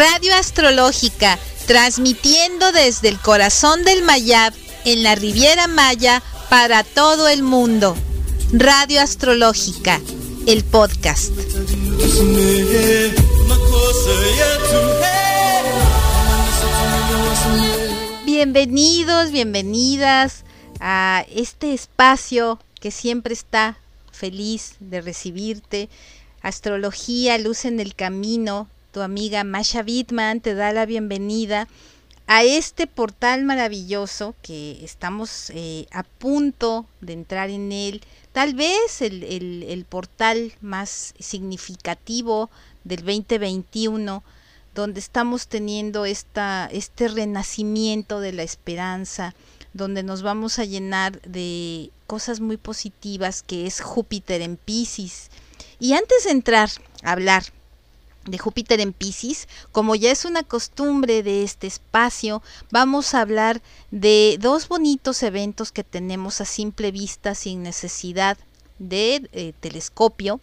Radio Astrológica, transmitiendo desde el corazón del Mayab en la Riviera Maya para todo el mundo. Radio Astrológica, el podcast. Bienvenidos, bienvenidas a este espacio que siempre está feliz de recibirte. Astrología, luz en el camino. Tu amiga Masha Wittman te da la bienvenida a este portal maravilloso que estamos eh, a punto de entrar en él. Tal vez el, el portal más significativo del 2021 donde estamos teniendo esta, este renacimiento de la esperanza, donde nos vamos a llenar de cosas muy positivas que es Júpiter en Pisces. Y antes de entrar a hablar de Júpiter en Pisces, como ya es una costumbre de este espacio, vamos a hablar de dos bonitos eventos que tenemos a simple vista sin necesidad de eh, telescopio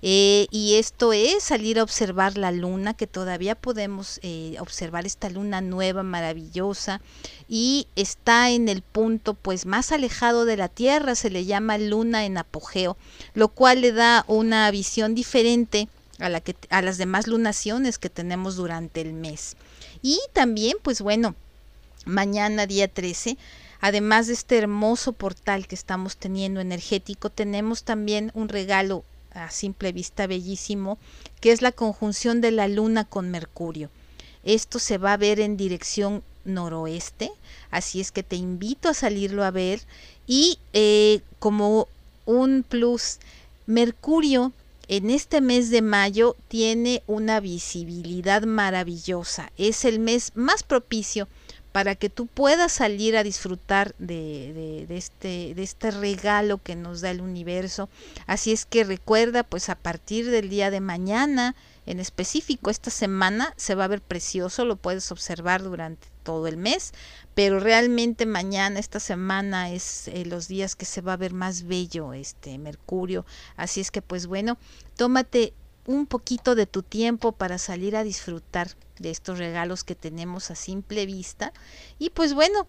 eh, y esto es salir a observar la luna, que todavía podemos eh, observar esta luna nueva, maravillosa, y está en el punto pues más alejado de la Tierra, se le llama luna en apogeo, lo cual le da una visión diferente a, las demás lunaciones que tenemos durante el mes. Y también, pues bueno, mañana día 13, además de este hermoso portal que estamos teniendo energético, tenemos también un regalo a simple vista bellísimo, que es la conjunción de la luna con Mercurio. Esto se va a ver en dirección noroeste, así es que te invito a salirlo a ver y eh, como un plus, Mercurio en este mes de mayo tiene una visibilidad maravillosa, es el mes más propicio para que tú puedas salir a disfrutar de, este, este regalo que nos da el universo. Así es que recuerda, pues a partir del día de mañana, en específico esta semana, se va a ver precioso, lo puedes observar durante todo el mes, pero realmente mañana, esta semana, es eh, los días que se va a ver más bello este Mercurio. Así es que, pues bueno, tómate un poquito de tu tiempo para salir a disfrutar de estos regalos que tenemos a simple vista. Y pues bueno,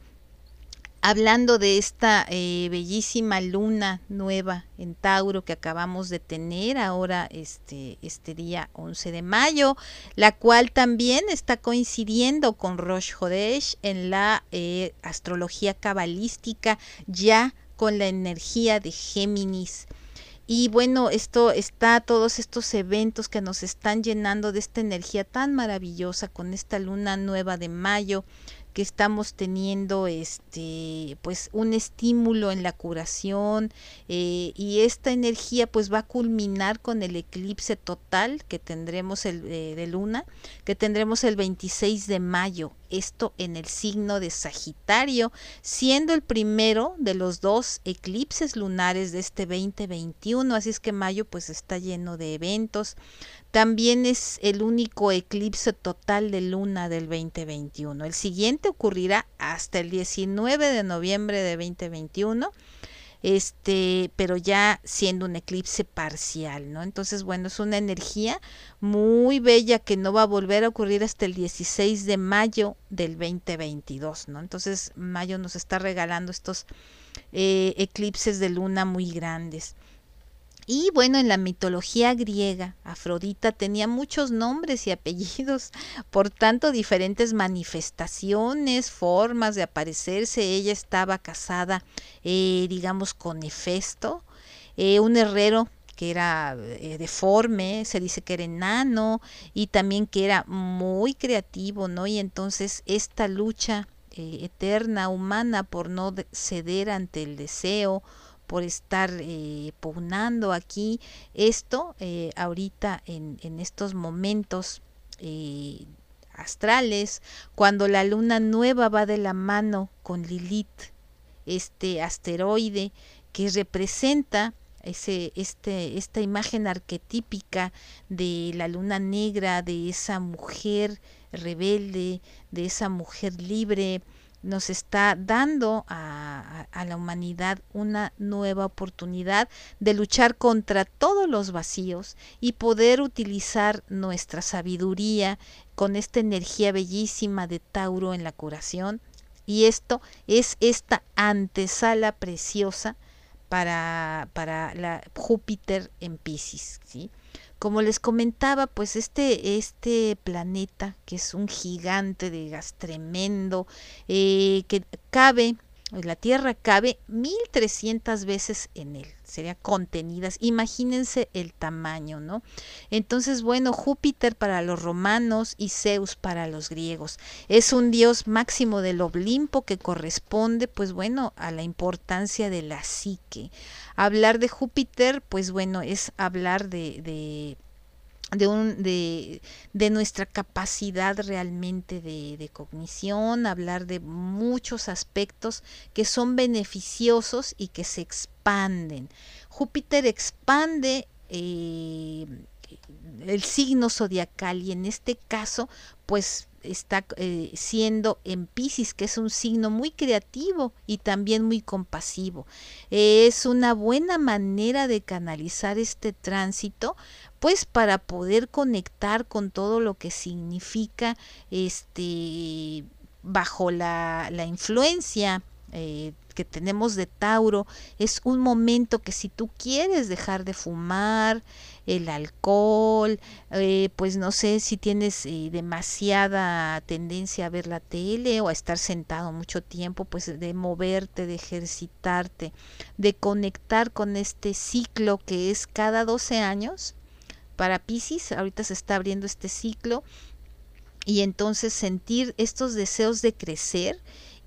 hablando de esta eh, bellísima luna nueva en Tauro que acabamos de tener ahora este, este día 11 de mayo, la cual también está coincidiendo con Rosh Hodesh en la eh, astrología cabalística ya con la energía de Géminis. Y bueno, esto está, todos estos eventos que nos están llenando de esta energía tan maravillosa con esta luna nueva de mayo, que estamos teniendo este pues un estímulo en la curación eh, y esta energía pues va a culminar con el eclipse total que tendremos el eh, de luna que tendremos el 26 de mayo esto en el signo de Sagitario siendo el primero de los dos eclipses lunares de este 2021 así es que mayo pues está lleno de eventos. También es el único eclipse total de luna del 2021. El siguiente ocurrirá hasta el 19 de noviembre de 2021 este, pero ya siendo un eclipse parcial, ¿no? Entonces, bueno, es una energía muy bella que no va a volver a ocurrir hasta el 16 de mayo del 2022, ¿no? Entonces, mayo nos está regalando estos eh, eclipses de luna muy grandes. Y bueno, en la mitología griega, Afrodita tenía muchos nombres y apellidos, por tanto diferentes manifestaciones, formas de aparecerse. Ella estaba casada, eh, digamos, con Hefesto, eh, un herrero que era eh, deforme, se dice que era enano y también que era muy creativo, ¿no? Y entonces esta lucha eterna humana por no ceder ante el deseo, por estar eh, pugnando aquí esto eh, ahorita en, en, estos momentos eh, astrales, cuando la luna nueva va de la mano con Lilith, este asteroide que representa ese, este, esta imagen arquetípica de la luna negra, de esa mujer rebelde, de esa mujer libre, nos está dando a, la humanidad una nueva oportunidad de luchar contra todos los vacíos y poder utilizar nuestra sabiduría con esta energía bellísima de Tauro en la curación. Y esto es esta antesala preciosa para, para la Júpiter en Pisces. ¿sí? Como les comentaba, pues este, este planeta, que es un gigante de gas tremendo, eh, que cabe, la Tierra cabe 1300 veces en él, sería contenidas. Imagínense el tamaño, ¿no? Entonces, bueno, Júpiter para los romanos y Zeus para los griegos. Es un dios máximo del Olimpo que corresponde, pues bueno, a la importancia de la psique, Hablar de Júpiter, pues bueno, es hablar de, de de, un, de, de, nuestra capacidad realmente de, de, cognición, hablar de muchos aspectos que son beneficiosos y que se expanden. Júpiter expande eh, el signo zodiacal y en este caso pues está eh, siendo en Pisces, que es un signo muy creativo y también muy compasivo. es una buena manera de canalizar este tránsito, pues para poder conectar con todo lo que significa este bajo la, la influencia eh, que tenemos de Tauro, es un momento que si tú quieres dejar de fumar, el alcohol, eh, pues no sé si tienes eh, demasiada tendencia a ver la tele o a estar sentado mucho tiempo, pues de moverte, de ejercitarte, de conectar con este ciclo que es cada 12 años. Para Pisces, ahorita se está abriendo este ciclo y entonces sentir estos deseos de crecer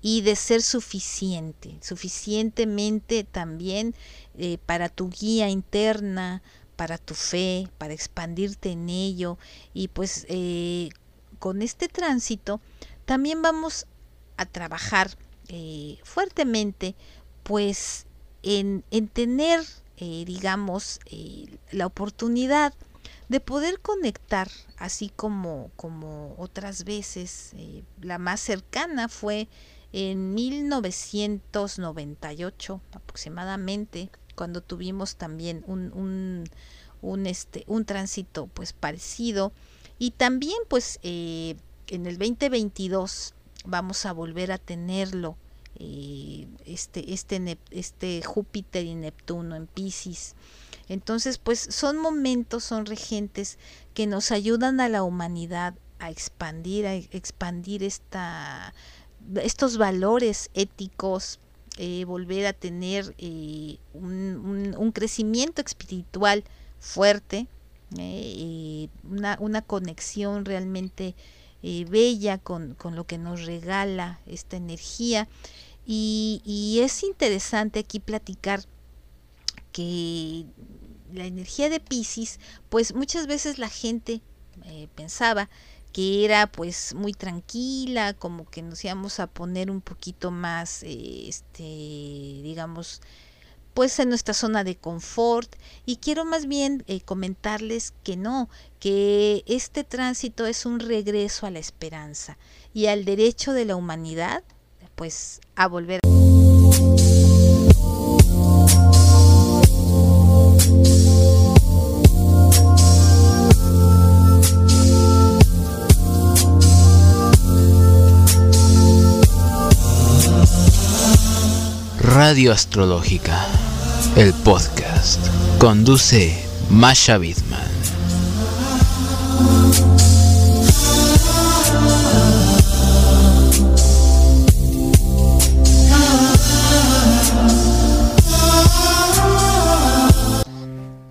y de ser suficiente, suficientemente también eh, para tu guía interna, para tu fe, para expandirte en ello. Y pues eh, con este tránsito también vamos a trabajar eh, fuertemente pues en, en tener digamos la oportunidad de poder conectar así como como otras veces la más cercana fue en 1998 aproximadamente, cuando tuvimos también un, un, este, un tránsito pues parecido. Y también pues eh, en el 2022 vamos a volver a tenerlo, eh, este, este, este Júpiter y Neptuno en Pisces. Entonces pues son momentos, son regentes que nos ayudan a la humanidad a expandir, a expandir esta estos valores éticos, eh, volver a tener eh, un, crecimiento espiritual fuerte, eh, una, una, conexión realmente bella con, con, lo que nos regala esta energía. Y, y es interesante aquí platicar que la energía de Pisces, pues muchas veces la gente pensaba que era pues muy tranquila, como que nos íbamos a poner un poquito más, este, digamos, pues en nuestra zona de confort. Y quiero más bien eh, comentarles que no, que este tránsito es un regreso a la esperanza y al derecho de la humanidad pues a volver Radio Astrológica, el podcast. Conduce Masha Bidman.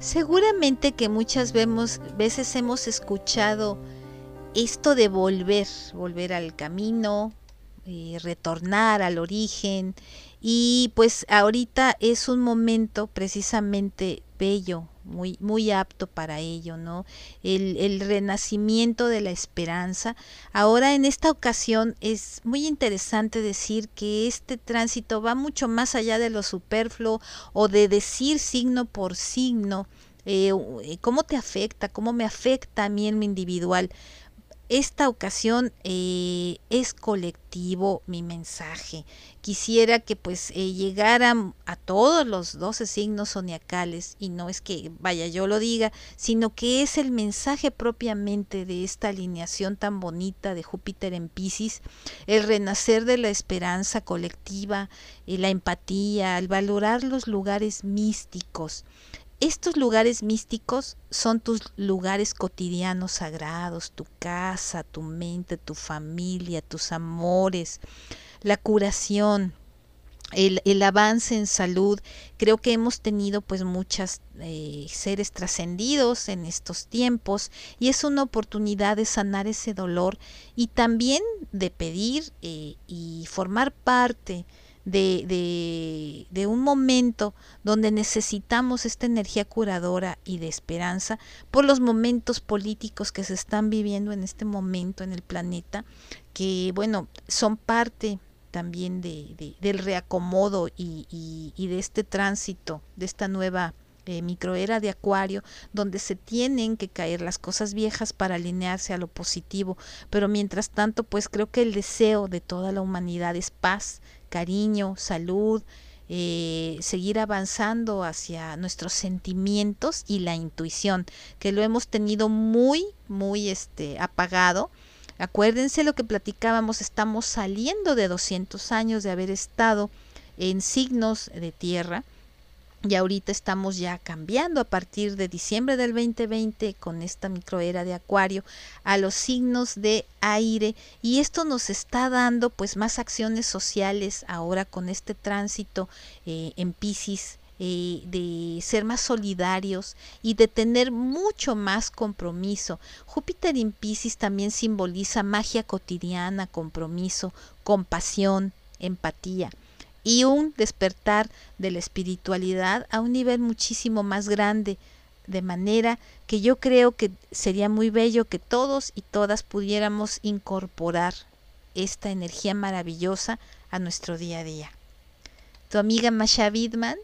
Seguramente que muchas veces hemos escuchado esto de volver, volver al camino, eh, retornar al origen, y pues ahorita es un momento precisamente bello, muy, muy apto para ello, ¿no? El, el, renacimiento de la esperanza. Ahora en esta ocasión es muy interesante decir que este tránsito va mucho más allá de lo superfluo o de decir signo por signo, eh, cómo te afecta, cómo me afecta a mí en mi individual esta ocasión eh, es colectivo mi mensaje. Quisiera que pues eh, llegaran a todos los 12 signos zodiacales y no es que vaya yo lo diga, sino que es el mensaje propiamente de esta alineación tan bonita de Júpiter en Pisces, el renacer de la esperanza colectiva, y la empatía, el valorar los lugares místicos estos lugares místicos son tus lugares cotidianos sagrados, tu casa, tu mente, tu familia, tus amores, la curación, el, avance en salud. Creo que hemos tenido pues muchas eh, seres trascendidos en estos tiempos y es una oportunidad de sanar ese dolor y también de pedir eh, y formar parte de, de, un momento donde necesitamos esta energía curadora y de esperanza por los momentos políticos que se están viviendo en este momento en el planeta, que bueno, son parte también de, del reacomodo y, y, de este tránsito, de esta nueva eh, microera de acuario, donde se tienen que caer las cosas viejas para alinearse a lo positivo. Pero mientras tanto, pues creo que el deseo de toda la humanidad es paz, cariño, salud, eh, seguir avanzando hacia nuestros sentimientos y la intuición, que lo hemos tenido muy, muy este, apagado. Acuérdense lo que platicábamos, estamos saliendo de 200 años de haber estado en signos de tierra y ahorita estamos ya cambiando a partir de diciembre del 2020 con esta microera de acuario a los signos de aire y esto nos está dando pues más acciones sociales ahora con este tránsito eh, en Pisces eh, de ser más solidarios y de tener mucho más compromiso. Júpiter en Pisces también simboliza magia cotidiana, compromiso, compasión, empatía y un despertar de la espiritualidad a un nivel muchísimo más grande, de manera que yo creo que sería muy bello que todos y todas pudiéramos incorporar esta energía maravillosa a nuestro día a día. Tu amiga Masha Bidman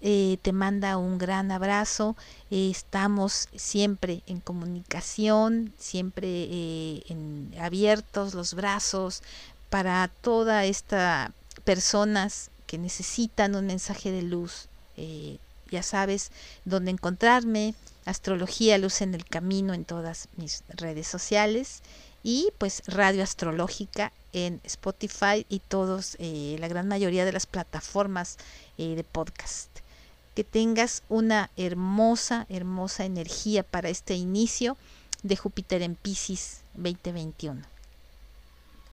eh, te manda un gran abrazo. Eh, estamos siempre en comunicación, siempre eh, en, abiertos los brazos para toda esta personas que necesitan un mensaje de luz. Eh, ya sabes dónde encontrarme, Astrología Luz en el Camino en todas mis redes sociales y pues Radio Astrológica en Spotify y todos, eh, la gran mayoría de las plataformas eh, de podcast. Que tengas una hermosa, hermosa energía para este inicio de Júpiter en Pisces 2021.